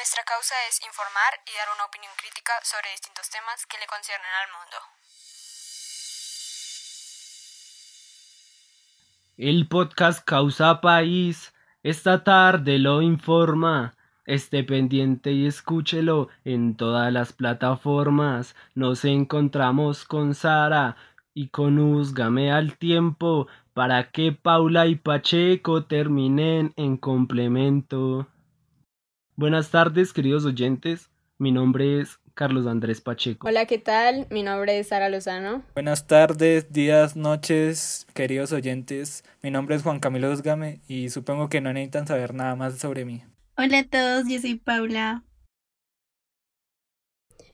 Nuestra causa es informar y dar una opinión crítica sobre distintos temas que le conciernen al mundo. El podcast Causa País esta tarde lo informa. Esté pendiente y escúchelo en todas las plataformas. Nos encontramos con Sara y con al tiempo para que Paula y Pacheco terminen en complemento. Buenas tardes, queridos oyentes. Mi nombre es Carlos Andrés Pacheco. Hola, ¿qué tal? Mi nombre es Sara Lozano. Buenas tardes, días, noches, queridos oyentes. Mi nombre es Juan Camilo Usgame y supongo que no necesitan saber nada más sobre mí. Hola a todos, yo soy Paula.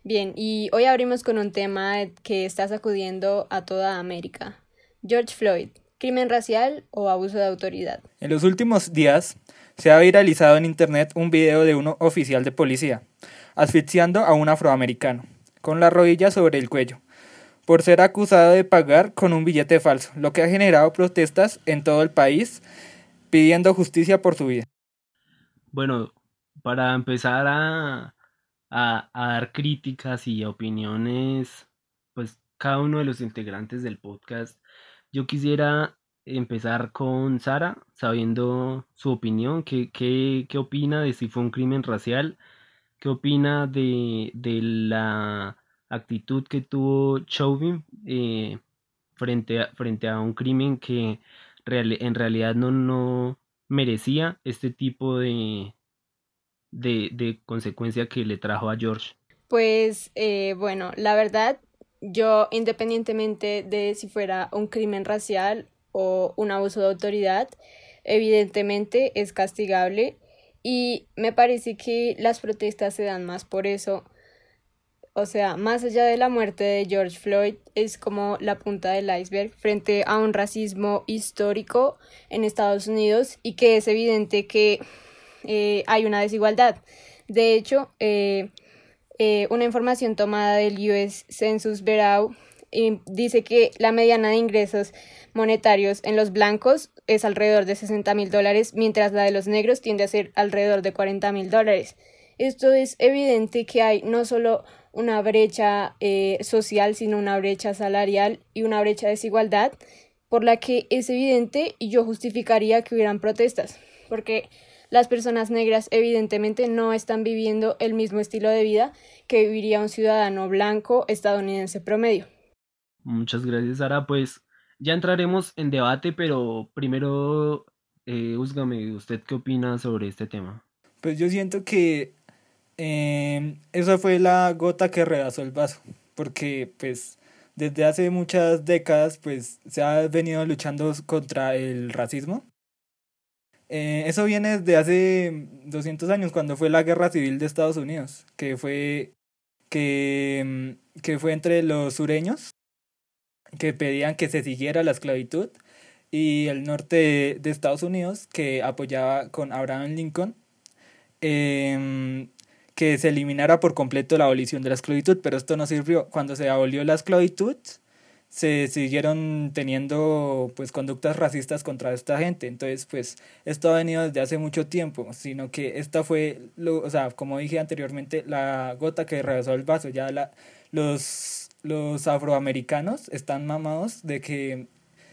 Bien, y hoy abrimos con un tema que está sacudiendo a toda América. George Floyd, crimen racial o abuso de autoridad. En los últimos días, se ha viralizado en Internet un video de un oficial de policía asfixiando a un afroamericano, con la rodilla sobre el cuello, por ser acusado de pagar con un billete falso, lo que ha generado protestas en todo el país pidiendo justicia por su vida. Bueno, para empezar a, a, a dar críticas y opiniones, pues cada uno de los integrantes del podcast, yo quisiera empezar con Sara, sabiendo su opinión, qué, qué, qué opina de si fue un crimen racial, qué opina de, de la actitud que tuvo Chauvin eh, frente, a, frente a un crimen que real, en realidad no, no merecía este tipo de, de, de consecuencia que le trajo a George. Pues eh, bueno, la verdad, yo independientemente de si fuera un crimen racial o un abuso de autoridad, evidentemente es castigable y me parece que las protestas se dan más por eso. O sea, más allá de la muerte de George Floyd, es como la punta del iceberg frente a un racismo histórico en Estados Unidos y que es evidente que eh, hay una desigualdad. De hecho, eh, eh, una información tomada del US Census Bureau dice que la mediana de ingresos monetarios en los blancos es alrededor de 60 mil dólares, mientras la de los negros tiende a ser alrededor de 40 mil dólares. Esto es evidente que hay no solo una brecha eh, social, sino una brecha salarial y una brecha de desigualdad, por la que es evidente y yo justificaría que hubieran protestas, porque las personas negras evidentemente no están viviendo el mismo estilo de vida que viviría un ciudadano blanco estadounidense promedio. Muchas gracias, Sara. Pues ya entraremos en debate, pero primero, eh, ¿usted qué opina sobre este tema? Pues yo siento que eh, esa fue la gota que rebasó el vaso, porque pues desde hace muchas décadas pues se ha venido luchando contra el racismo. Eh, eso viene desde hace 200 años, cuando fue la guerra civil de Estados Unidos, que fue, que, que fue entre los sureños que pedían que se siguiera la esclavitud y el norte de, Estados Unidos que apoyaba con Abraham Lincoln eh, que se eliminara por completo la abolición de la esclavitud, pero esto no sirvió. Cuando se abolió la esclavitud, se siguieron teniendo pues conductas racistas contra esta gente. Entonces, pues esto ha venido desde hace mucho tiempo, sino que esta fue, lo, o sea, como dije anteriormente, la gota que rebasó el vaso. Ya la, los los afroamericanos están mamados de que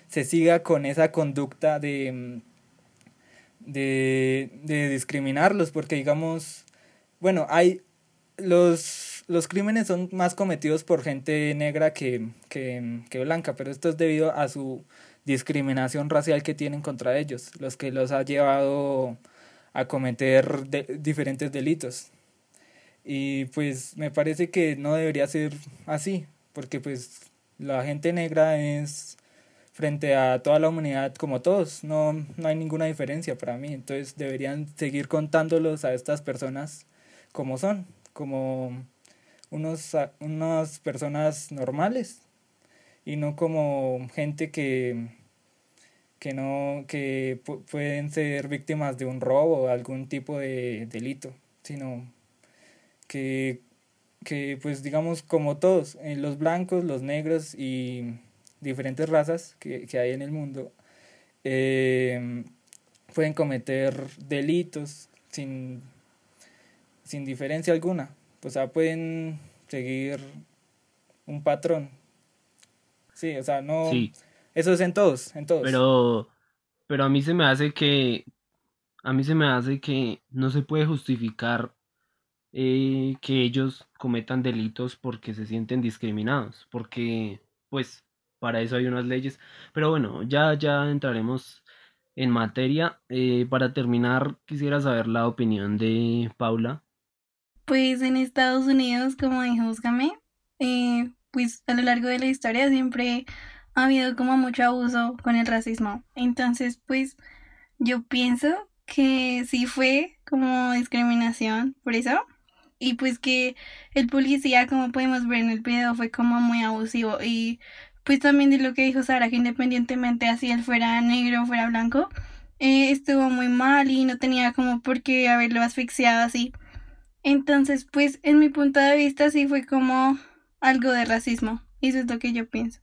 se siga con esa conducta de, de, de discriminarlos, porque digamos, bueno, hay los, los crímenes son más cometidos por gente negra que, que, que blanca, pero esto es debido a su discriminación racial que tienen contra ellos, los que los ha llevado a cometer diferentes delitos. Y pues me parece que no debería ser así porque pues la gente negra es frente a toda la humanidad como todos, no, no hay ninguna diferencia para mí, entonces deberían seguir contándolos a estas personas como son, como unos, unas personas normales y no como gente que, que no que pueden ser víctimas de un robo o algún tipo de delito, sino que que pues digamos como todos, eh, los blancos, los negros y diferentes razas que, que hay en el mundo, eh, pueden cometer delitos sin, sin diferencia alguna. O sea, pueden seguir un patrón. Sí, o sea, no... Eso es en todos, en todos. Pero, pero a mí se me hace que, a mí se me hace que no se puede justificar eh, que ellos cometan delitos porque se sienten discriminados, porque pues para eso hay unas leyes. Pero bueno, ya, ya entraremos en materia. Eh, para terminar, quisiera saber la opinión de Paula. Pues en Estados Unidos, como dijo Búscame, eh, pues a lo largo de la historia siempre ha habido como mucho abuso con el racismo. Entonces, pues yo pienso que sí fue como discriminación por eso. Y pues que el policía, como podemos ver en el video, fue como muy abusivo. Y pues también de lo que dijo Sara, que independientemente así él fuera negro o fuera blanco, eh, estuvo muy mal y no tenía como por qué haberlo asfixiado así. Entonces, pues en mi punto de vista sí fue como algo de racismo. Eso es lo que yo pienso.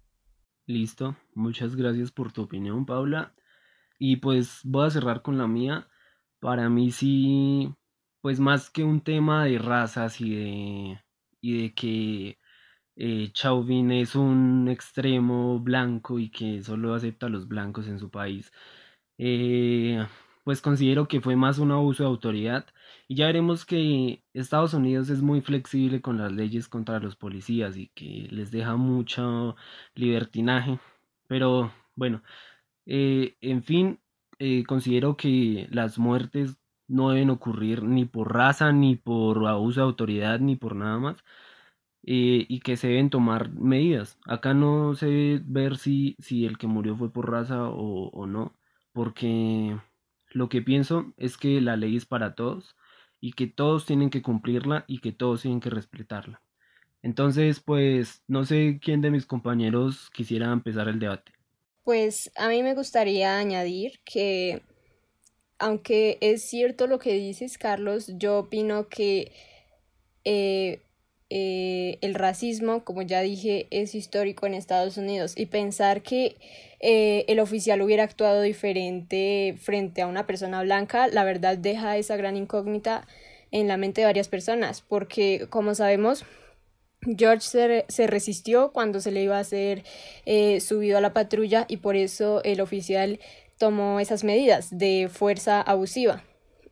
Listo, muchas gracias por tu opinión, Paula. Y pues voy a cerrar con la mía. Para mí sí, pues más que un tema de razas y de, y de que eh, Chauvin es un extremo blanco y que solo acepta a los blancos en su país, eh, pues considero que fue más un abuso de autoridad y ya veremos que Estados Unidos es muy flexible con las leyes contra los policías y que les deja mucho libertinaje. Pero bueno, eh, en fin, considero que las muertes no deben ocurrir ni por raza, ni por abuso de autoridad, ni por nada más. Eh, y que se deben tomar medidas. Acá no debe ver si, si el que murió fue por raza o, o no, porque lo que pienso es que la ley es para todos y que todos tienen que cumplirla y que todos tienen que respetarla. Entonces, pues, no sé quién de mis compañeros quisiera empezar el debate. Pues a mí me gustaría añadir que, aunque es cierto lo que dices, Carlos, yo opino que eh, eh, el racismo, como ya dije, es histórico en Estados Unidos y pensar que eh, el oficial hubiera actuado diferente frente a una persona blanca, la verdad deja esa gran incógnita en la mente de varias personas, porque como sabemos, George se, resistió cuando se le iba a hacer eh, subido a la patrulla y por eso el oficial tomó esas medidas de fuerza abusiva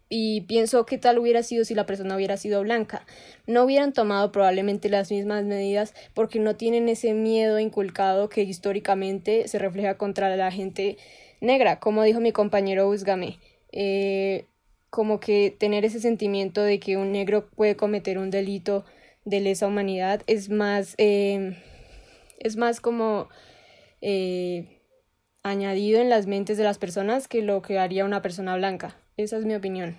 y pienso qué tal hubiera sido si la persona hubiera sido blanca. No hubieran tomado probablemente las mismas medidas porque no tienen ese miedo inculcado que históricamente se refleja contra la gente negra, como dijo mi compañero Usgame. Eh, como que tener ese sentimiento de que un negro puede cometer un delito de lesa humanidad es más eh, es más como eh, añadido en las mentes de las personas que lo que haría una persona blanca. Esa es mi opinión.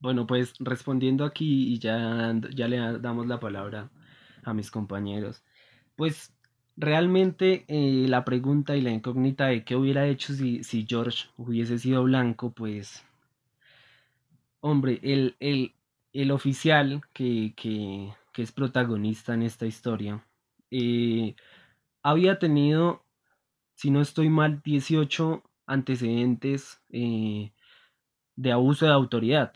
Bueno, pues respondiendo aquí y ya, ya le damos la palabra a mis compañeros. Pues realmente eh, la pregunta y la incógnita de qué hubiera hecho si, si George hubiese sido blanco, pues, hombre, el, el, el oficial que, que, que, es protagonista en esta historia, eh, había tenido, si no estoy mal, 18 antecedentes eh, de abuso de autoridad.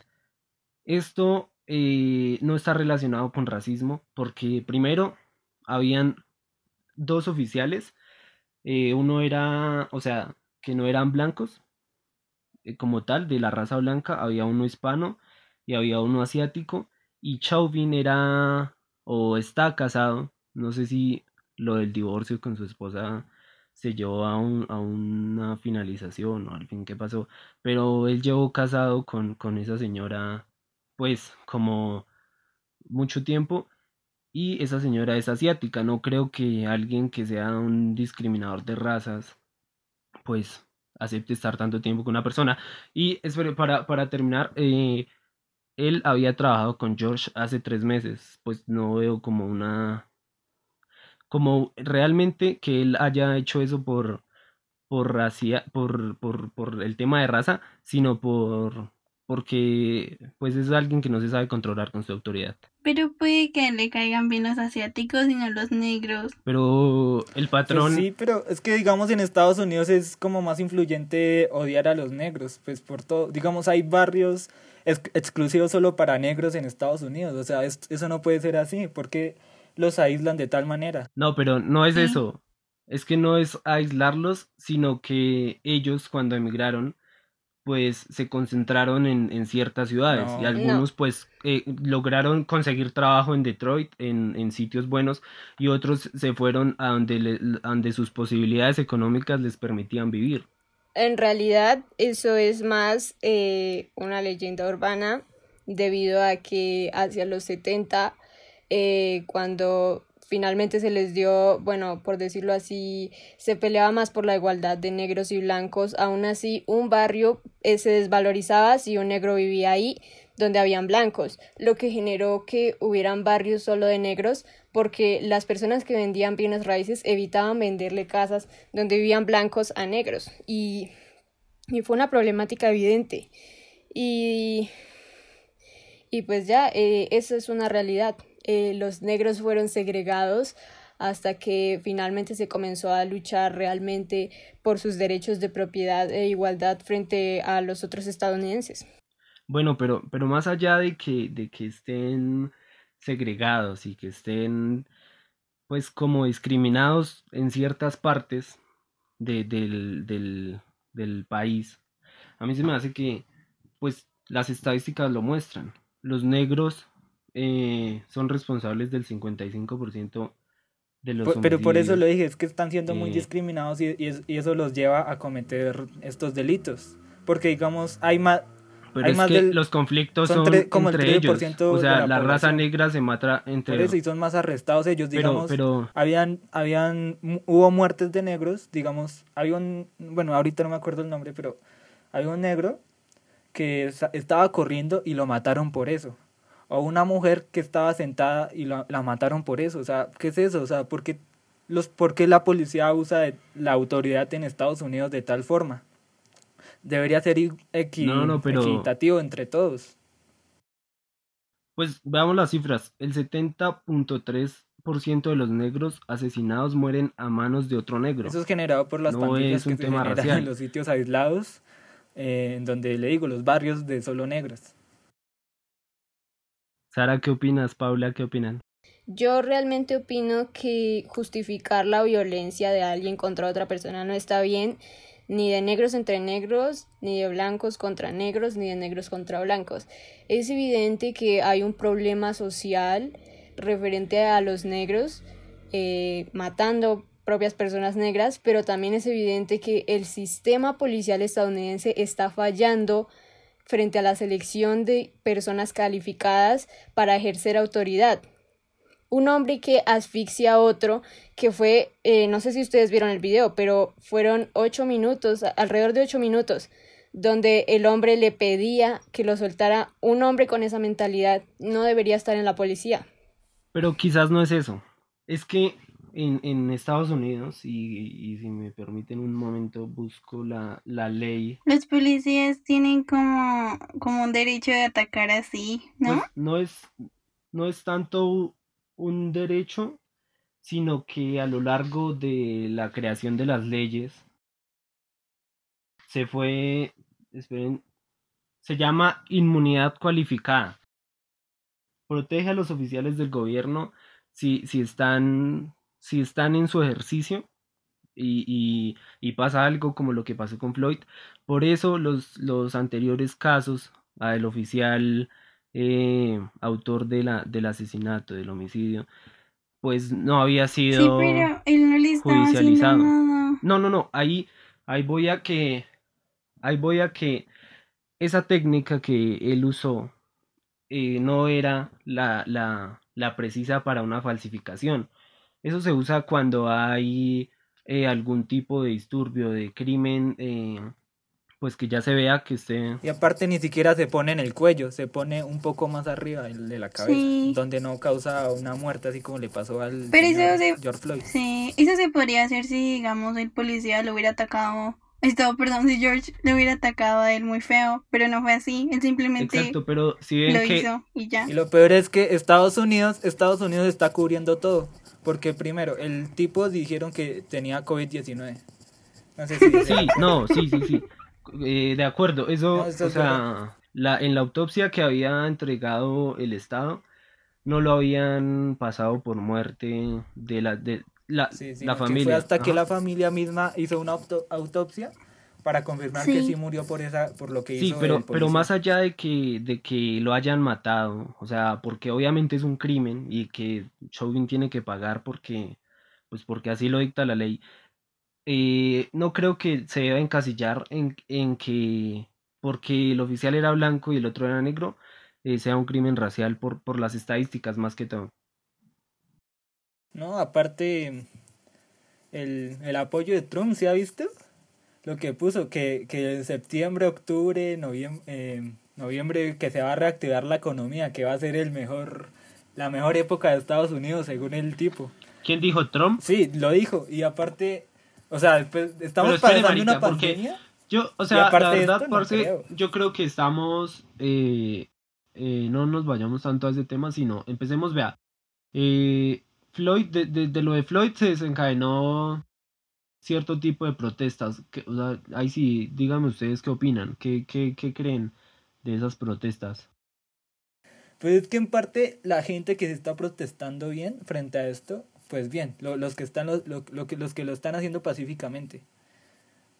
Esto eh, no está relacionado con racismo porque primero habían dos oficiales, eh, uno era, o sea, que no eran blancos como tal, de la raza blanca, había uno hispano y había uno asiático y Chauvin era o está casado, no sé si lo del divorcio con su esposa se llevó a, un, a una finalización o al fin qué pasó, pero él llevó casado con, con esa señora pues como mucho tiempo y esa señora es asiática, no creo que alguien que sea un discriminador de razas pues acepte estar tanto tiempo con una persona. Y espero, para, para terminar, eh, él había trabajado con George hace tres meses, pues no veo como una como realmente que él haya hecho eso por por, por, por, por el tema de raza, sino por, porque pues es alguien que no se sabe controlar con su autoridad. Pero puede que le caigan bien los asiáticos y no los negros. Pero el patrón... Pues sí, pero es que digamos en Estados Unidos es como más influyente odiar a los negros, pues por todo, digamos hay barrios exclusivos solo para negros en Estados Unidos, o sea, eso no puede ser así, porque los aíslan de tal manera. No, pero no es eso, es que no es aislarlos, sino que ellos cuando emigraron pues se concentraron en, en ciertas ciudades. Y algunos pues eh, lograron conseguir trabajo en Detroit, en, en, sitios buenos y otros se fueron a donde, le, donde sus posibilidades económicas les permitían vivir. En realidad eso es más eh, una leyenda urbana debido a que hacia los 70 eh, cuando finalmente se les dio, bueno, por decirlo así, se peleaba más por la igualdad de negros y blancos, aún así un barrio eh, se desvalorizaba si un negro vivía ahí donde habían blancos, lo que generó que hubieran barrios solo de negros porque las personas que vendían bienes raíces evitaban venderle casas donde vivían blancos a negros. Y, y fue una problemática evidente. Y, y pues ya, eh, eso es una realidad. Eh, los negros fueron segregados hasta que finalmente se comenzó a luchar realmente por sus derechos de propiedad e igualdad frente a los otros estadounidenses. Bueno, pero, pero más allá de que, de que estén segregados y que estén pues como discriminados en ciertas partes de, del, del, del país, a mí se me hace que pues las estadísticas lo muestran. Los negros eh, son responsables del 55% de los Pero por eso lo dije, es que están siendo muy discriminados y, y, eso los lleva a cometer estos delitos. Porque digamos, hay más... Pero es que los conflictos son, como entre ellos. O sea, la, raza negra se mata entre eso, y son más arrestados ellos, digamos. Pero, habían, habían, hubo muertes de negros, digamos, había un, bueno, ahorita no me acuerdo el nombre, pero había un negro que estaba corriendo y lo mataron por eso o una mujer que estaba sentada y la, la, mataron por eso. O sea, ¿qué es eso? O sea, ¿por qué, los, ¿por qué la policía usa de, la autoridad en Estados Unidos de tal forma? Debería ser equitativo entre todos. Pues veamos las cifras. El 70.3% de los negros asesinados mueren a manos de otro negro. Eso es generado por las pandillas que se generan en los sitios aislados, eh, en donde le digo, los barrios de solo negros. Sara, ¿qué opinas? Paula, ¿qué opinan? Yo realmente opino que justificar la violencia de alguien contra otra persona no está bien, ni de negros entre negros, ni de blancos contra negros, ni de negros contra blancos. Es evidente que hay un problema social referente a los negros eh, matando propias personas negras, pero también es evidente que el sistema policial estadounidense está fallando frente a la selección de personas calificadas para ejercer autoridad. Un hombre que asfixia a otro, que fue, eh, no sé si ustedes vieron el video, pero fueron ocho minutos, alrededor de ocho minutos, donde el hombre le pedía que lo soltara. Un hombre con esa mentalidad no debería estar en la policía. Pero quizás no es eso. Es que en, en Estados Unidos, y, y, si me permiten un momento, busco la, la ley. Los policías tienen como, como un derecho de atacar así, ¿no? Pues no es, no es tanto un derecho, sino que a lo largo de la creación de las leyes se fue, esperen, se llama inmunidad cualificada. Protege a los oficiales del gobierno si, si están si están en su ejercicio y, y, pasa algo como lo que pasó con Floyd. Por eso los, los anteriores casos al oficial eh, autor de la, del asesinato, del homicidio, pues no había sido judicializado. No, no, no, ahí, ahí voy a que, ahí voy a que esa técnica que él usó eh, no era la, la, la precisa para una falsificación. Eso se usa cuando hay eh, algún tipo de disturbio, de crimen, eh, pues que ya se vea que esté... Y aparte ni siquiera se pone en el cuello, se pone un poco más arriba de la cabeza, donde no causa una muerte así como le pasó al Pero eso George Floyd. Sí, eso se podría hacer si, digamos, el policía lo hubiera atacado esto, perdón, si George le hubiera atacado a él muy feo, pero no fue así, él simplemente Exacto, pero si ven lo que hizo y ya. Y lo peor es que Estados Unidos, Estados Unidos está cubriendo todo. Porque primero, el tipo dijeron que tenía COVID-19. No sé si Sí, no, sí, sí, sí. Eh, de acuerdo, eso, No, o es sea, la, en la autopsia que había entregado el Estado, no lo habían pasado por muerte de la, de la, Sí, sí, la familia. Fue hasta que la familia misma hizo una auto- autopsia para confirmar que Sí. sí murió por esa por lo que Sí, hizo pero, el pero policía. más allá de que, de que lo hayan matado, o sea, porque obviamente es un crimen y que Chauvin tiene que pagar porque, pues porque así lo dicta la ley, eh, no creo que se deba encasillar en, en que porque el oficial era blanco y el otro era negro, eh, sea un crimen racial por, por las estadísticas más que todo. No, aparte el, el apoyo de Trump, ¿se ha visto? Lo que puso, que, que en septiembre, octubre, noviembre, noviembre, que se va a reactivar la economía, que va a ser el mejor, la mejor época de Estados Unidos, según el tipo. ¿Quién dijo Trump? Sí, lo dijo, y aparte, o sea, pues, estamos espere, pasando una marica, porque- pandemia. Yo, o sea, la verdad, no parce, creo. yo creo que estamos, eh, eh, no nos vayamos tanto a ese tema, sino empecemos, vea, eh, Floyd, de, de- de lo de Floyd se desencadenó cierto tipo de protestas, que, ahí sí, díganme ustedes qué opinan, qué, creen de esas protestas. Pues es que en parte la gente que se está protestando bien frente a esto, pues bien, lo- los que están lo, que los que lo están haciendo pacíficamente.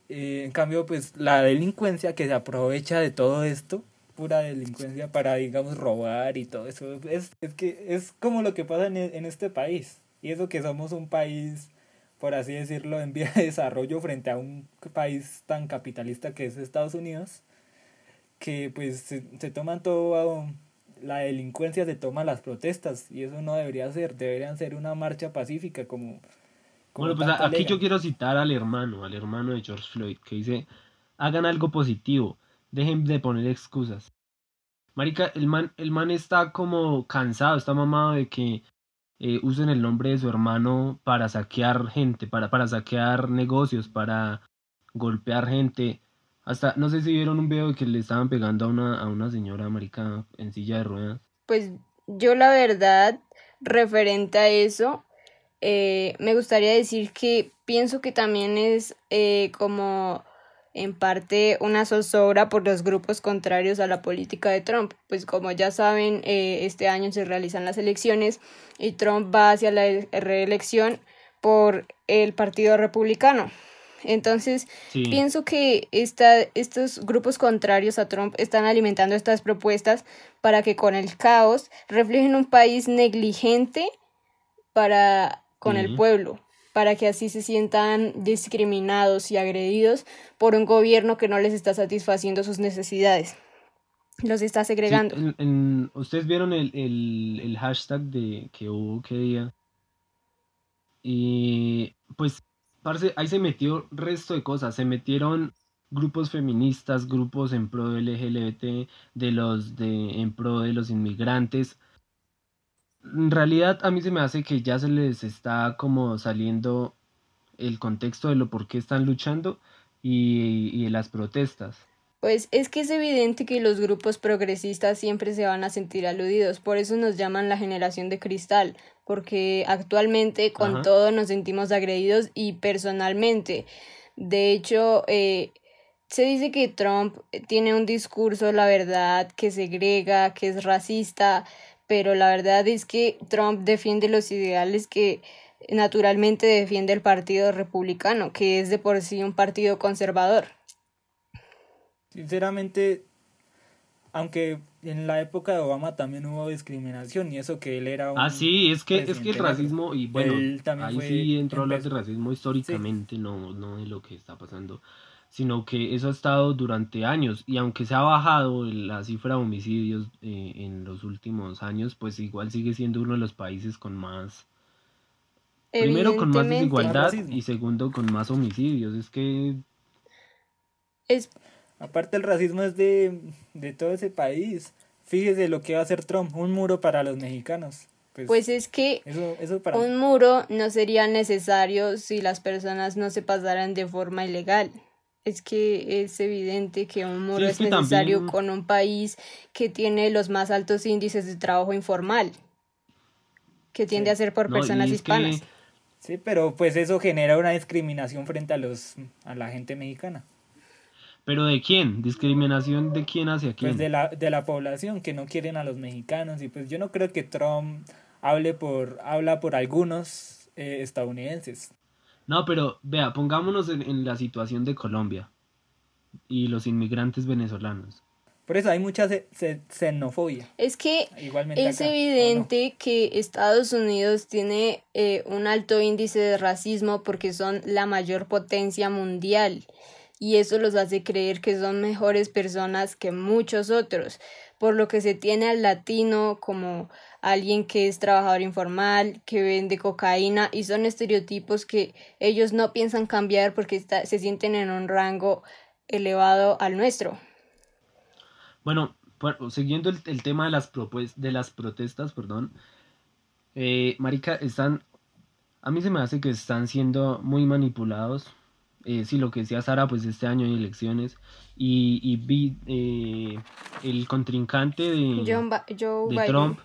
Eh, en cambio, pues la delincuencia que se aprovecha de todo esto, pura delincuencia para digamos robar y todo eso, es, que es como lo que pasa en, en este país. Y eso que somos un país, por así decirlo, en vía de desarrollo frente a un país tan capitalista que es Estados Unidos, que pues se, se toman todo la delincuencia se toma las protestas y eso no debería ser, deberían ser una marcha pacífica como... como Bueno, pues aquí yo quiero citar al hermano, al hermano de George Floyd, que dice, hagan algo positivo, dejen de poner excusas. Marica, el man, el man está como cansado, está mamado de que eh, usen el nombre de su hermano para saquear gente, para, para saquear negocios, para golpear gente. Hasta, no sé si vieron un video de que le estaban pegando a una, a una señora, marica, en silla de ruedas. Pues yo la verdad, referente a eso, eh, me gustaría decir que pienso que también es eh, como en parte una zozobra por los grupos contrarios a la política de Trump. Pues como ya saben, eh, este año se realizan las elecciones y Trump va hacia la reelección por el Partido Republicano. Entonces, Sí. Pienso que esta, estos grupos contrarios a Trump están alimentando estas propuestas para que con el caos reflejen un país negligente para con Sí. el pueblo, para que así se sientan discriminados y agredidos por un gobierno que no les está satisfaciendo sus necesidades. Los está Sí, segregando. en- en- ¿Ustedes vieron el, el, el hashtag de que hubo qué día? Y pues, parce, ahí se metió resto de cosas. Se metieron grupos feministas, grupos en pro del LGBT, de los de en pro de los inmigrantes. En realidad, a mí se me hace que ya se les está como saliendo el contexto de lo por qué están luchando y, y de las protestas. Pues es que es evidente que los grupos progresistas siempre se van a sentir aludidos, por eso nos llaman la generación de cristal, porque actualmente con Ajá. todo nos sentimos agredidos y personalmente. De hecho, eh, se dice que Trump tiene un discurso, la verdad, que segrega, que es racista, pero la verdad es que Trump defiende los ideales que naturalmente defiende el Partido Republicano, que es de por sí un partido conservador. Sinceramente, aunque en la época de Obama también hubo discriminación y eso que él era un... Ah, sí, es que, es que el racismo, y bueno, Él también ahí fue- sí entró a hablar de racismo históricamente, no, no de lo que está pasando, sino que eso ha estado durante años, y aunque se ha bajado la cifra de homicidios eh, en los últimos años, pues igual sigue siendo uno de los países con más, primero con más desigualdad y segundo con más homicidios, es que Es, Aparte el racismo es de, de todo ese país. Fíjese lo que va a hacer Trump, un muro para los mexicanos. Pues, pues es que eso, eso para... un muro no sería necesario si las personas no se pasaran de forma ilegal. Es que es evidente que un muro Sí, es es que necesario también- con un país que tiene los más altos índices de trabajo informal, que tiende Sí. a ser por No, personas hispanas. que- Sí, pero pues eso genera una discriminación frente a los a la gente mexicana. ¿Pero de quién? ¿Discriminación de quién hacia quién? Pues de la, de la población que no quieren a los mexicanos. Y pues yo no creo que Trump hable por, habla por algunos eh, estadounidenses. No, pero vea, pongámonos en, en la situación de Colombia y los inmigrantes venezolanos. Por eso hay mucha ce- ce- xenofobia. Es que Igualmente es acá, ¿o no? evidente que Estados Unidos tiene eh, un alto índice de racismo porque son la mayor potencia mundial y eso los hace creer que son mejores personas que muchos otros, por lo que se tiene al latino como alguien que es trabajador informal, que vende cocaína y son estereotipos que ellos no piensan cambiar porque está- se sienten en un rango elevado al nuestro. Bueno, por- siguiendo el, el tema de las, propues- de las protestas, perdón, eh, Marica, están, a mí se me hace que están siendo muy manipulados. Eh, sí, lo que decía Sara, pues este año hay elecciones y, y vi eh, el contrincante de, John de. Trump,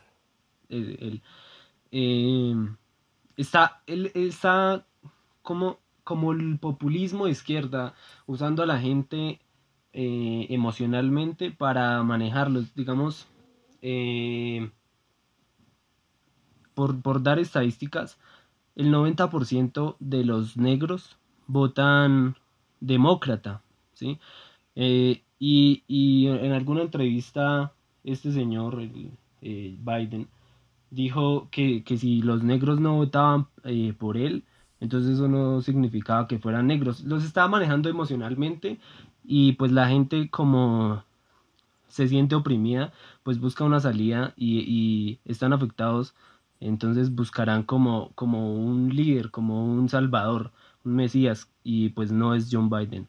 el- eh, está, él está como, como el populismo de izquierda, usando a la gente eh, emocionalmente para manejarlos, digamos, eh, por, por dar estadísticas, el 90% de los negros votan demócrata, ¿sí? Eh, y, y en alguna entrevista, este señor, el, Biden, dijo que, que si los negros no votaban eh, por él, entonces eso no significaba que fueran negros. Los estaba manejando emocionalmente y pues la gente como se siente oprimida, pues busca una salida y, y están afectados, entonces buscarán como, como un líder, como un salvador, un mesías, y pues no es John Biden.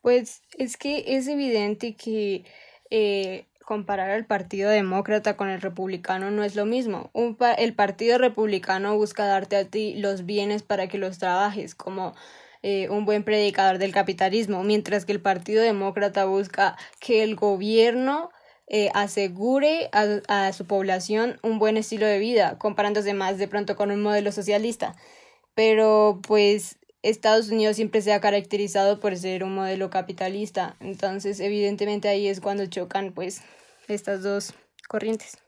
Pues es que es evidente que eh, comparar al Partido Demócrata con el Republicano no es lo mismo. El Partido Republicano busca darte a ti los bienes para que los trabajes, como eh, un buen predicador del capitalismo, mientras que el Partido Demócrata busca que el gobierno eh, asegure a, a su población un buen estilo de vida, comparándose más de pronto con un modelo socialista. Pero pues Estados Unidos siempre se ha caracterizado por ser un modelo capitalista, entonces evidentemente ahí es cuando chocan pues estas dos corrientes.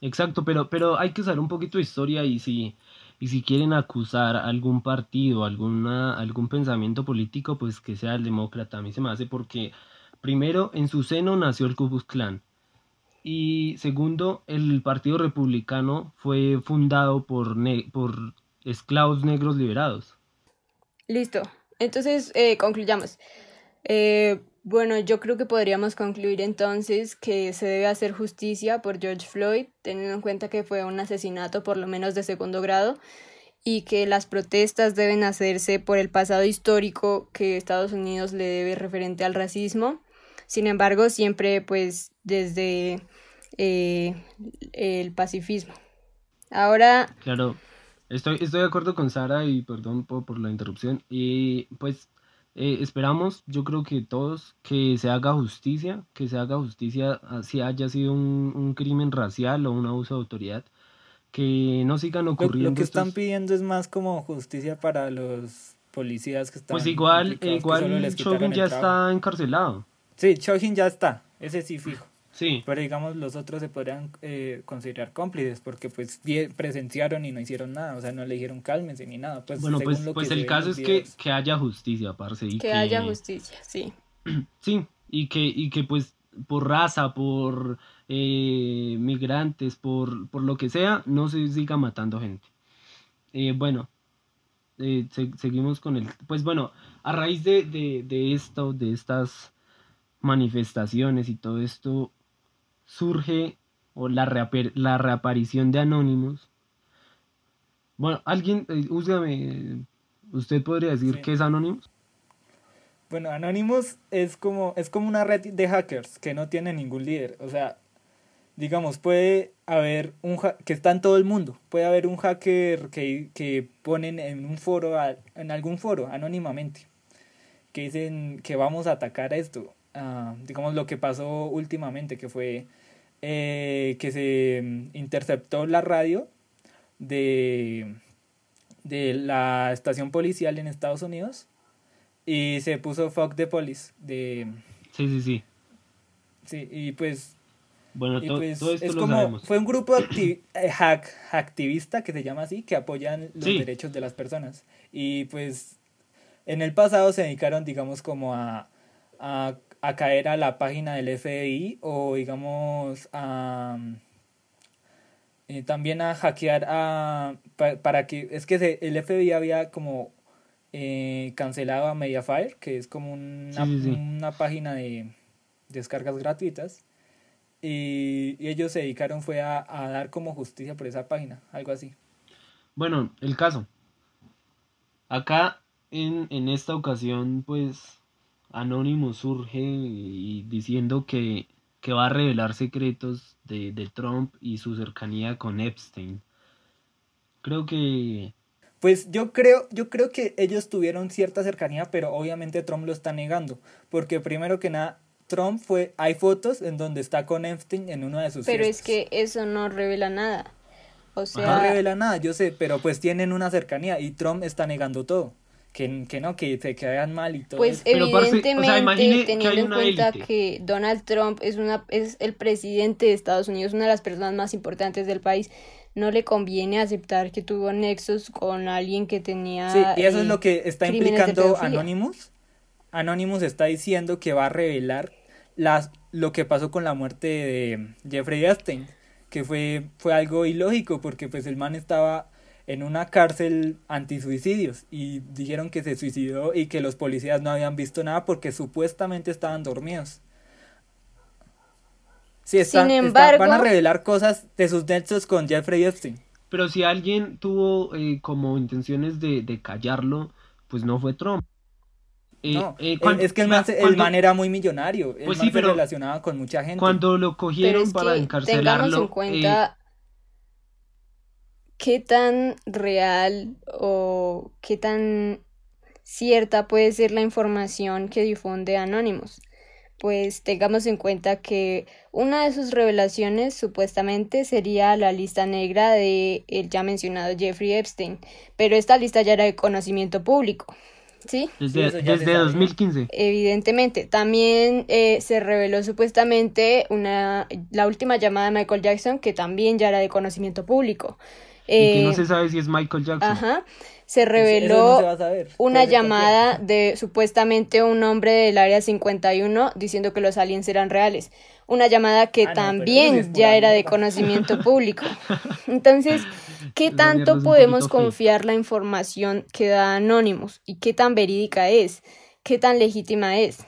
Exacto, pero, pero hay que saber un poquito de historia y si, y si quieren acusar algún partido, alguna, algún pensamiento político, pues que sea el demócrata. A mí se me hace porque, primero, en su seno nació el Ku Klux Klan. Y segundo, el Partido Republicano fue fundado por, ne- por esclavos negros liberados. Listo, entonces eh, concluyamos. Eh, bueno, yo creo que podríamos concluir entonces que se debe hacer justicia por George Floyd, teniendo en cuenta que fue un asesinato por lo menos de segundo grado y que las protestas deben hacerse por el pasado histórico que Estados Unidos le debe referente al racismo. Sin embargo, siempre pues desde eh, el pacifismo. Ahora, Claro, estoy, estoy de acuerdo con Sara y perdón por, por la interrupción. Y pues eh, esperamos, yo creo que todos, que se haga justicia, que se haga justicia si haya sido un, un crimen racial o un abuso de autoridad, que no sigan Lo, ocurriendo. lo que están estos- pidiendo es más como justicia para los policías que están Pues igual, que igual el ya está encarcelado. Sí, Chauvin ya está, ese sí fijo. Sí, Pero digamos, los otros se podrían eh, considerar cómplices porque pues presenciaron y no hicieron nada, o sea, no le dijeron cálmense ni nada. Pues, bueno, según pues, lo pues que el caso es que, que haya justicia, parce. Y que haya justicia, sí. Sí, y que, y que pues por raza, por eh, migrantes, por, por lo que sea, no se siga matando gente. Eh, bueno, eh, se- seguimos con el... Pues bueno, a raíz de, de, de esto, de estas manifestaciones y todo esto, surge o la, reaper- la reaparición de Anonymous. Bueno, alguien, eh, úsame, usted podría decir Sí. qué es Anonymous. Bueno, Anonymous es como, es como una red de hackers que no tiene ningún líder. O sea, digamos, puede haber un que está en todo el mundo. Puede haber un hacker que, que ponen en un foro, a- en algún foro, anónimamente. que dicen que vamos a atacar esto. Ah, digamos lo que pasó últimamente, que fue eh, que se mm, interceptó la radio de, de la estación policial en Estados Unidos y se puso Fuck the Police. De, Sí, sí, sí. sí, y pues Bueno, y to- pues todo esto es lo como, sabemos. fue un grupo eh, hack, activista que se llama así, que apoyan los Sí. derechos de las personas. Y pues en el pasado se dedicaron, digamos, como a, a, a caer a la página del FBI o, digamos, a... eh, también a hackear a... pa- para que... Es que se- el FBI había como eh, cancelado a Mediafire, que es como una, Sí, sí, sí. una página de descargas gratuitas. Y, y ellos se dedicaron fue a, a dar como justicia por esa página, algo así. Bueno, el caso. Acá, en, en esta ocasión, pues, Anonymous surge y diciendo que, que va a revelar secretos de, de Trump y su cercanía con Epstein. Creo que... Pues yo creo, yo creo que ellos tuvieron cierta cercanía, pero obviamente Trump lo está negando. Porque primero que nada, Trump fue, hay fotos en donde está con Epstein en una de sus Pero es que eso no revela nada. O No sea, revela nada, yo sé, pero pues tienen una cercanía y Trump está negando todo. Que, que no, que se quedan mal y todo pues eso. Pero, parce, o sea, evidentemente teniendo en cuenta élite. que Donald Trump es una es el presidente de Estados Unidos, una de las personas más importantes del país, no le conviene aceptar que tuvo nexos con alguien que tenía Sí, y eso es eh, lo que está implicando. Anonymous. Anonymous está diciendo que va a revelar las, lo que pasó con la muerte de Jeffrey Epstein, que fue, fue algo ilógico porque pues el man estaba en una cárcel antisuicidios y dijeron que se suicidó y que los policías no habían visto nada porque supuestamente estaban dormidos. Sí, están, Sin están- van a embargo- revelar cosas de sus nexos con Jeffrey Epstein. Pero si alguien tuvo eh, como intenciones de, de callarlo, pues no fue Trump. Eh, No, eh, es- es que el man, el era muy millonario. El Pues man sí, se pero relacionaba con mucha gente. Cuando lo Pero cogieron es para que encarcelarlo, tengamos en eh, cuenta qué tan real o qué tan cierta puede ser la información que difunde Anonymous. Pues tengamos en cuenta que una de sus revelaciones supuestamente sería la lista negra de el ya mencionado Jeffrey Epstein, pero esta lista ya era de conocimiento público, ¿sí? desde, se desde sabía. 2015. Evidentemente, también eh, se reveló supuestamente una, la última llamada de Michael Jackson, que también ya era de conocimiento público. Y que no Eh, se sabe si es Michael Jackson. ajá, se reveló no se una llamada de supuestamente un hombre del área 51 diciendo que los aliens eran reales. Una llamada que Ah, no, sí también ya era de conocimiento público. Entonces, ¿qué tanto podemos confiar la información que da Anonymous y qué tan verídica es? ¿Qué tan legítima es?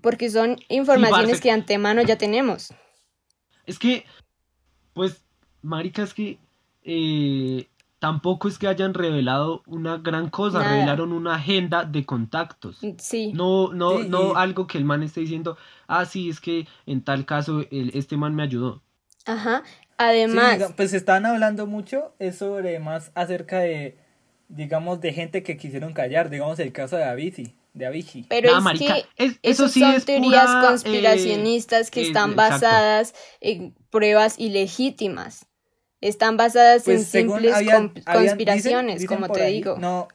Porque son informaciones que antemano ya tenemos. Es que, pues, marica, es que eh, tampoco es que hayan revelado una gran cosa, Nada. revelaron una agenda de contactos. Sí. No, no, Sí, no algo que el man esté diciendo, ah, sí, es que en tal caso el- este man me ayudó. Ajá. Sí, Además, diga- pues están hablando mucho es sobre más acerca de, digamos, de gente que quisieron callar. Digamos el caso de Avicii. De Avicii. pero Nah, es marica, que es- eso sí son es teorías pura, eh, conspiracionistas que están exacto. basadas en pruebas ilegítimas. Están basadas en Pues simples habían- conspiraciones, dicen- dicen como te ahí- digo. No,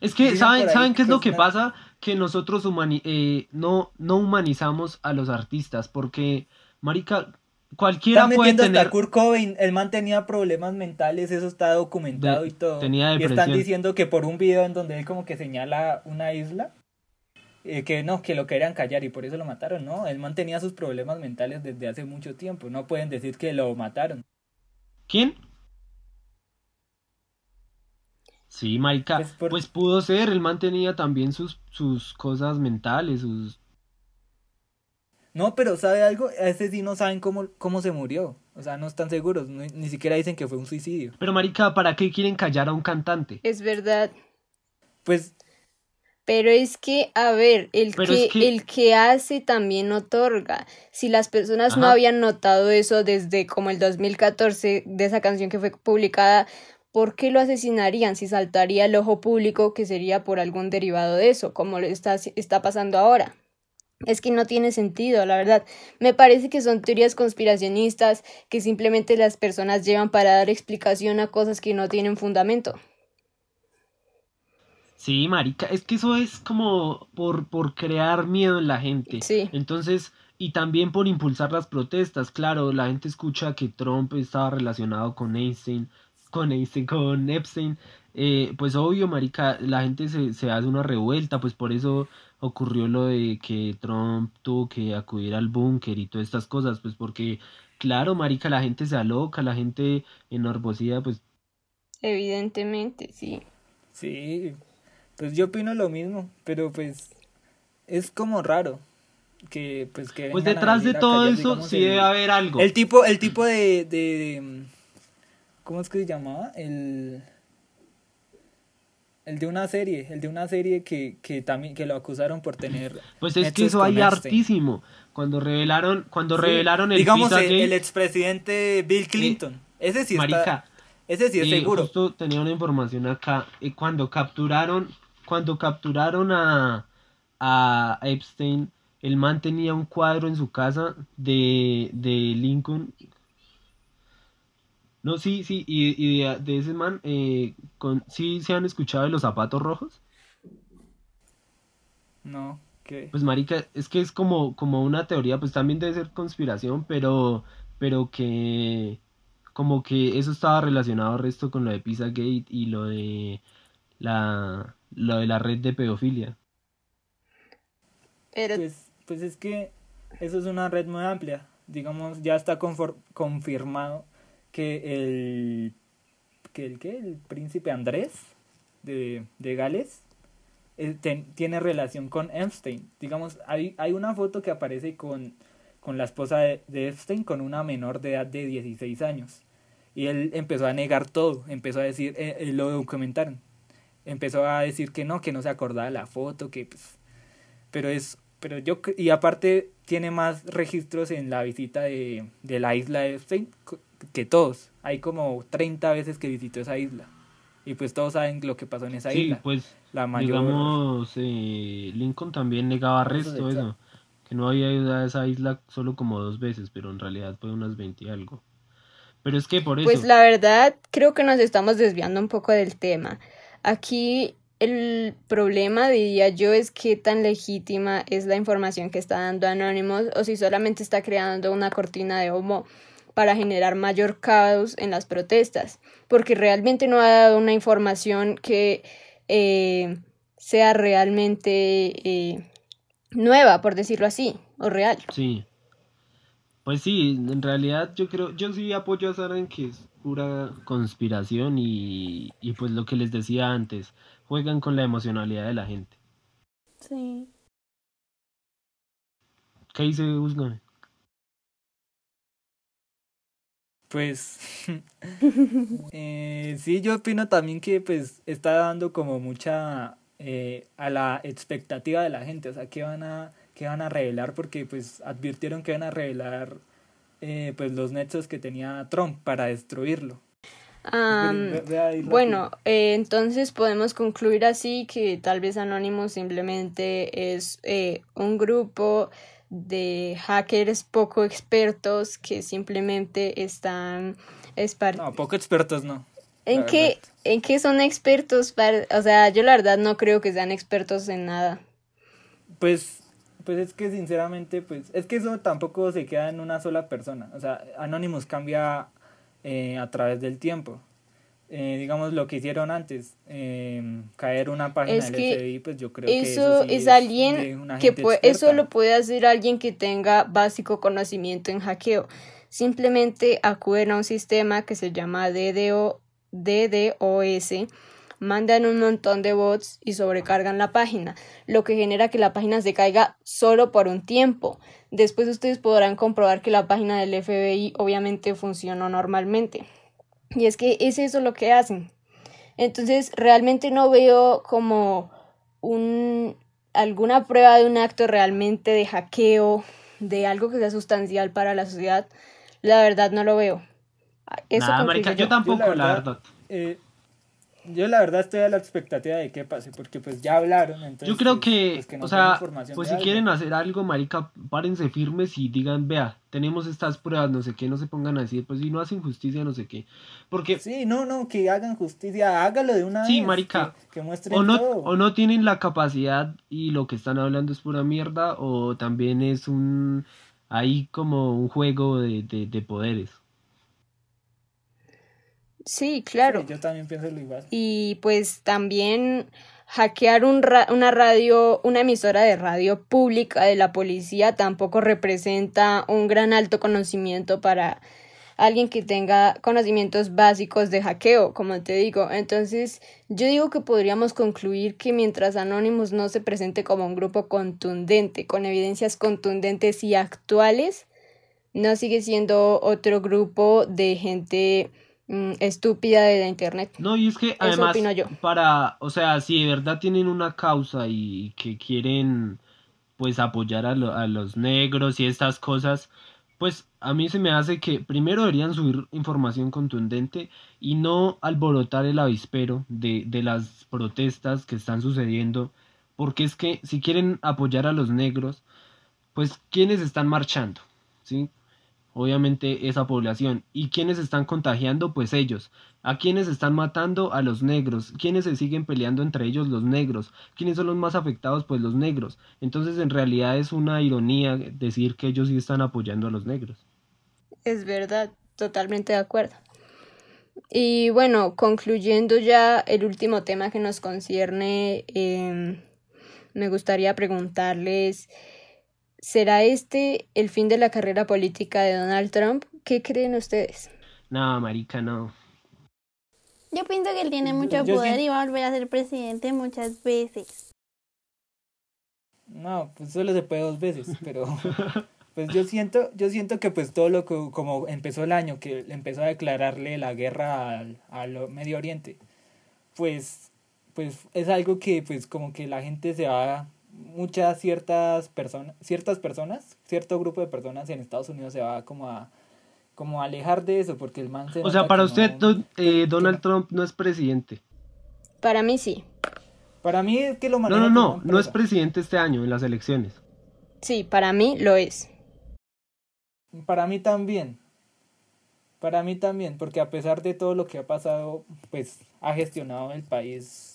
Es que, Dicen ¿saben, ¿saben qué es lo que pasa? Que nosotros humani- eh, no, no humanizamos a los artistas, porque, marica, cualquiera están puede tener... hasta Kurt Cobain. El man tenía problemas mentales, eso está documentado De- y todo. tenía y están depresión. diciendo que por un video en donde él como que señala una isla, eh, que no, que lo querían callar y por eso lo mataron. No, el man tenía sus problemas mentales desde hace mucho tiempo. No pueden decir que lo mataron. ¿Quién? Sí, marica, Pues por- pues pudo ser, el man tenía también sus, sus cosas mentales, sus... No, pero ¿sabe algo? A ese sí no saben cómo, cómo se murió. O sea, no están seguros. no- ni siquiera dicen que fue un suicidio. Pero marica, ¿para qué quieren callar a un cantante? Es verdad. Pues Pero es que, a ver, el, que, es que- el que hace también otorga. Si las personas no habían notado eso desde como el 2014 de esa canción que fue publicada, ¿por qué lo asesinarían si saltaría el ojo público que sería por algún derivado de eso, como está, está pasando ahora? Es que no tiene sentido, la verdad. Me parece que son teorías conspiracionistas que simplemente las personas llevan para dar explicación a cosas que no tienen fundamento. Sí, marica, es que eso es como por, por crear miedo en la gente. Sí. Entonces, y también por impulsar las protestas. Claro, la gente escucha que Trump estaba relacionado con Einstein, con Einstein, con Epstein. Eh, pues obvio, marica, la gente se, se hace una revuelta, pues por eso ocurrió lo de que Trump tuvo que acudir al búnker y todas estas cosas, pues porque, claro, marica, la gente se aloca, la gente enormocida, pues... Evidentemente, sí. Sí, pues yo opino lo mismo, pero pues es como raro que pues que pues detrás de todo eso sí debe haber algo. El tipo el tipo de, de, ¿cómo es que se llamaba? El el de una serie, el de una serie que, que también que lo acusaron por tener Pues es que eso hay hartísimo. Cuando revelaron cuando revelaron el digamos el, el, expresidente Bill Clinton. ese sí marica, ese sí es seguro. Justo tenía una información acá cuando capturaron cuando capturaron a, a Epstein, el man tenía un cuadro en su casa de, de Lincoln. No, sí, sí, y, y de, de, ese man, eh, con, ¿sí se han escuchado de los zapatos rojos? No, ¿qué? Pues marica, es que es como, como una teoría, pues también debe ser conspiración, pero, pero que como que eso estaba relacionado al resto con lo de Pizzagate y lo de la lo de la red de pedofilia. Pues, pues es que eso es una red muy amplia. Digamos, ya está confirmado que el que el que el príncipe Andrés de, de Gales eh, tiene relación con Epstein. Digamos, hay, hay una foto que aparece con, con la esposa de, de Epstein con una menor de edad de 16 años. Y él empezó a negar todo, empezó a decir, eh, eh, lo documentaron, empezó a decir que no, que no se acordaba la foto, que pues, pero es, pero yo, y aparte tiene más registros en la visita de, de la isla de Epstein que todos, hay como 30 veces que visitó esa isla, y pues todos saben lo que pasó en esa sí, isla. pues, la mayor... digamos, eh, Lincoln también negaba resto eso, que no había ido a esa isla solo como dos veces, pero en realidad fue unas 20 y algo. Pero es que por eso... Pues la verdad, creo que nos estamos desviando un poco del tema. Aquí el problema, diría yo, es qué tan legítima es la información que está dando Anonymous o si solamente está creando una cortina de humo para generar mayor caos en las protestas, porque realmente no ha dado una información que eh, sea realmente eh, nueva, por decirlo así, o real. Sí. Pues sí, en realidad yo creo, yo sí apoyo a Sara pura conspiración y, y pues lo que les decía antes, juegan con la emocionalidad de la gente. Sí. ¿Qué dice Usgame? Pues eh, sí, yo opino también que pues está dando como mucha eh, a la expectativa de la gente, o sea, que van a que van a revelar porque pues advirtieron que van a revelar eh, pues los nexos que tenía Trump para destruirlo. Um, bueno, eh, entonces podemos concluir así que tal vez Anonymous simplemente es eh, un grupo de hackers poco expertos que simplemente están... No, poco expertos no. ¿En qué, ¿En qué son expertos? Para, o sea, yo la verdad no creo que sean expertos en nada. Pues pues es que sinceramente, pues es que eso tampoco se queda en una sola persona. O sea, Anonymous cambia eh, a través del tiempo. Eh, digamos lo que hicieron antes, eh, caer una página es del que FBI, pues yo creo eso que eso sí es, es alguien que puede, eso lo puede hacer alguien que tenga básico conocimiento en hackeo. Simplemente acuden a un sistema que se llama DDO, DDoS mandan un montón de bots y sobrecargan la página, lo que genera que la página se caiga solo por un tiempo. Después ustedes podrán comprobar que la página del FBI obviamente funcionó normalmente. Y es que es eso lo que hacen. Entonces realmente no veo como un alguna prueba de un acto realmente de hackeo, de algo que sea sustancial para la sociedad. La verdad no lo veo. Eso marica, yo, yo tampoco, yo la verdad. La verdad eh, yo la verdad estoy a la expectativa de qué pase, porque pues ya hablaron. Entonces, Yo creo pues, que, pues, que o nos sea, pues si algo. quieren hacer algo, marica, párense firmes y digan, vea, tenemos estas pruebas, no sé qué, no se pongan a decir, pues si no hacen justicia, no sé qué. Porque Sí, no, no, que hagan justicia, hágalo de una Sí, vez. marica. Que, que muestren o no, todo. o no tienen la capacidad y lo que están hablando es pura mierda, o también es un, ahí como un juego de, de, de poderes. Sí, claro. Sí, yo también pienso lo igual. Y pues también hackear un ra- una radio, una emisora de radio pública de la policía tampoco representa un gran alto conocimiento para alguien que tenga conocimientos básicos de hackeo, como te digo. Entonces, yo digo que podríamos concluir que mientras Anonymous no se presente como un grupo contundente, con evidencias contundentes y actuales, no sigue siendo otro grupo de gente mm, estúpida de la internet. No, y es que además, yo. para, o sea, si de verdad tienen una causa y que quieren, pues, apoyar a, lo- a los negros y estas cosas, pues a mí se me hace que primero deberían subir información contundente y no alborotar el avispero de, de las protestas que están sucediendo, porque es que si quieren apoyar a los negros, pues, ¿quiénes están marchando? ¿Sí? Obviamente esa población. ¿Y quiénes están contagiando? Pues ellos. ¿A quiénes están matando? A los negros. ¿Quiénes se siguen peleando entre ellos? Los negros. ¿Quiénes son los más afectados? Pues los negros. Entonces en realidad es una ironía decir que ellos sí están apoyando a los negros. Es verdad, totalmente de acuerdo. Y bueno, concluyendo ya el último tema que nos concierne, em, me gustaría preguntarles, ¿será este el fin de la carrera política de Donald Trump? ¿Qué creen ustedes? No, marica, no. Yo pienso que él tiene mucho yo poder sí- y va a volver a ser presidente muchas veces. No, pues solo se puede dos veces, pero pues yo siento, yo siento que pues todo lo que como empezó el año, que empezó a declararle la guerra al, al Medio Oriente, pues, pues es algo que pues como que la gente se va, muchas ciertas personas, ciertas personas, cierto grupo de personas en Estados Unidos se va como a como a alejar de eso, porque el man se O sea, para usted no- don- eh, Donald Trump no es presidente. Para mí sí, Para mí es que lo No, no, no. No es presidente este año en las elecciones. sí, para mí lo es. Para mí también. Para mí también, porque a pesar de todo lo que ha pasado, pues ha gestionado el país,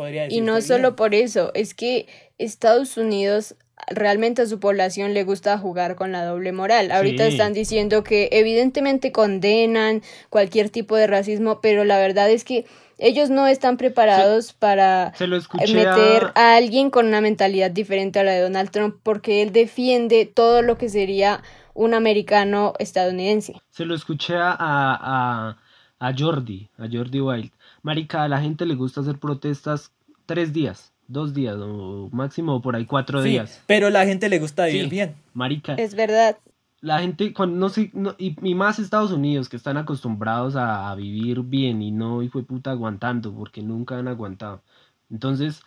podría decir. Y no solo por eso, es que Estados Unidos realmente a su población le gusta jugar con la doble moral. Ahorita Sí. están diciendo que evidentemente condenan cualquier tipo de racismo, pero la verdad es que ellos no están preparados para Se meter a... a alguien con una mentalidad diferente a la de Donald Trump porque él defiende todo lo que sería un americano estadounidense. Se lo escuché a, a, a Jordi, a Jordi Wild. Marica, a la gente le gusta hacer protestas tres días, dos días, o máximo por ahí cuatro Sí, días. pero la gente le gusta vivir Sí. bien. Marica, Es verdad. la gente, cuando no sé, no- y, y más Estados Unidos, que están acostumbrados a, a vivir bien y no, hijo de puta, aguantando, porque nunca han aguantado. Entonces,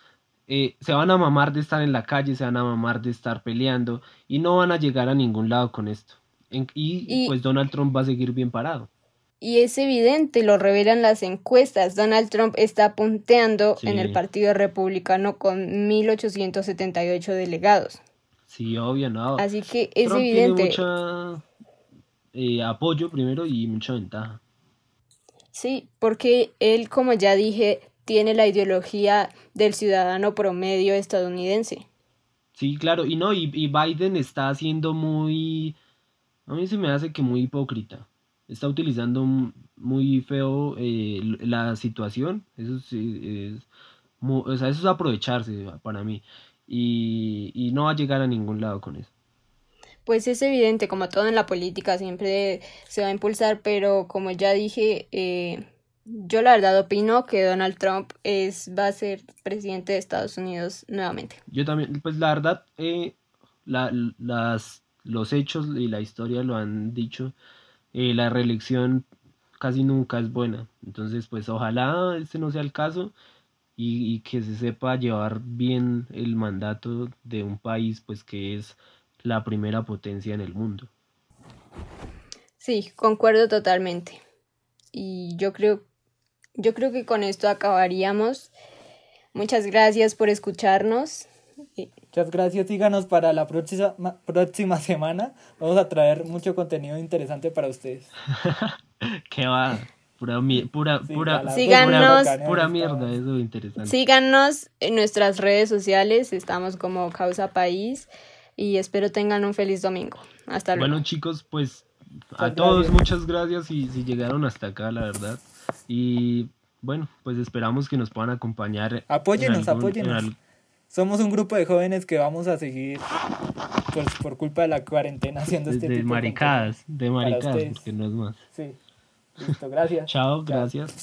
eh, se van a mamar de estar en la calle, se van a mamar de estar peleando, y no van a llegar a ningún lado con esto. En- y, Y- pues Donald Trump va a seguir bien parado. Y es evidente, lo revelan las encuestas. Donald Trump está punteando Sí. en el Partido Republicano con 1878 delegados. Sí, obvio, no. Así que es Trump evidente. tiene mucha eh, apoyo primero y mucha ventaja. Sí, porque él, como ya dije, tiene la ideología del ciudadano promedio estadounidense. Sí, claro, y no, y, y Biden está haciendo muy, a mí se me hace que muy hipócrita. Está utilizando muy feo eh, la situación, eso sí es, o sea, eso es aprovecharse para mí, y, y no va a llegar a ningún lado con eso. Pues es evidente, como todo en la política, siempre se va a impulsar, pero como ya dije, eh, yo la verdad opino que Donald Trump es, va a ser presidente de Estados Unidos nuevamente. Yo también, pues la verdad, eh, la- las, los hechos y la historia lo han dicho, eh, la reelección casi nunca es buena. Entonces, pues ojalá este no sea el caso y, y que se sepa llevar bien el mandato de un país, pues que es la primera potencia en el mundo. Sí, concuerdo totalmente. Y yo creo yo creo que con esto acabaríamos. Muchas gracias por escucharnos. Muchas gracias, síganos para la próxima, próxima semana. Vamos a traer mucho contenido interesante para ustedes. ¿Qué va? Pura, pura, pura, síganos, pura, mierda, eso es interesante. Síganos en nuestras redes sociales, estamos como Causa País y espero tengan un feliz domingo. Hasta luego. Bueno chicos, pues a todos muchas gracias y si llegaron hasta acá, la verdad. Y bueno, pues esperamos que nos puedan acompañar. Apóyenos, apóyenos. Somos un grupo de jóvenes que vamos a seguir pues, por culpa de la cuarentena haciendo este de, maricadas, de maricadas, porque no es más. Sí. Listo, gracias. Chao, gracias.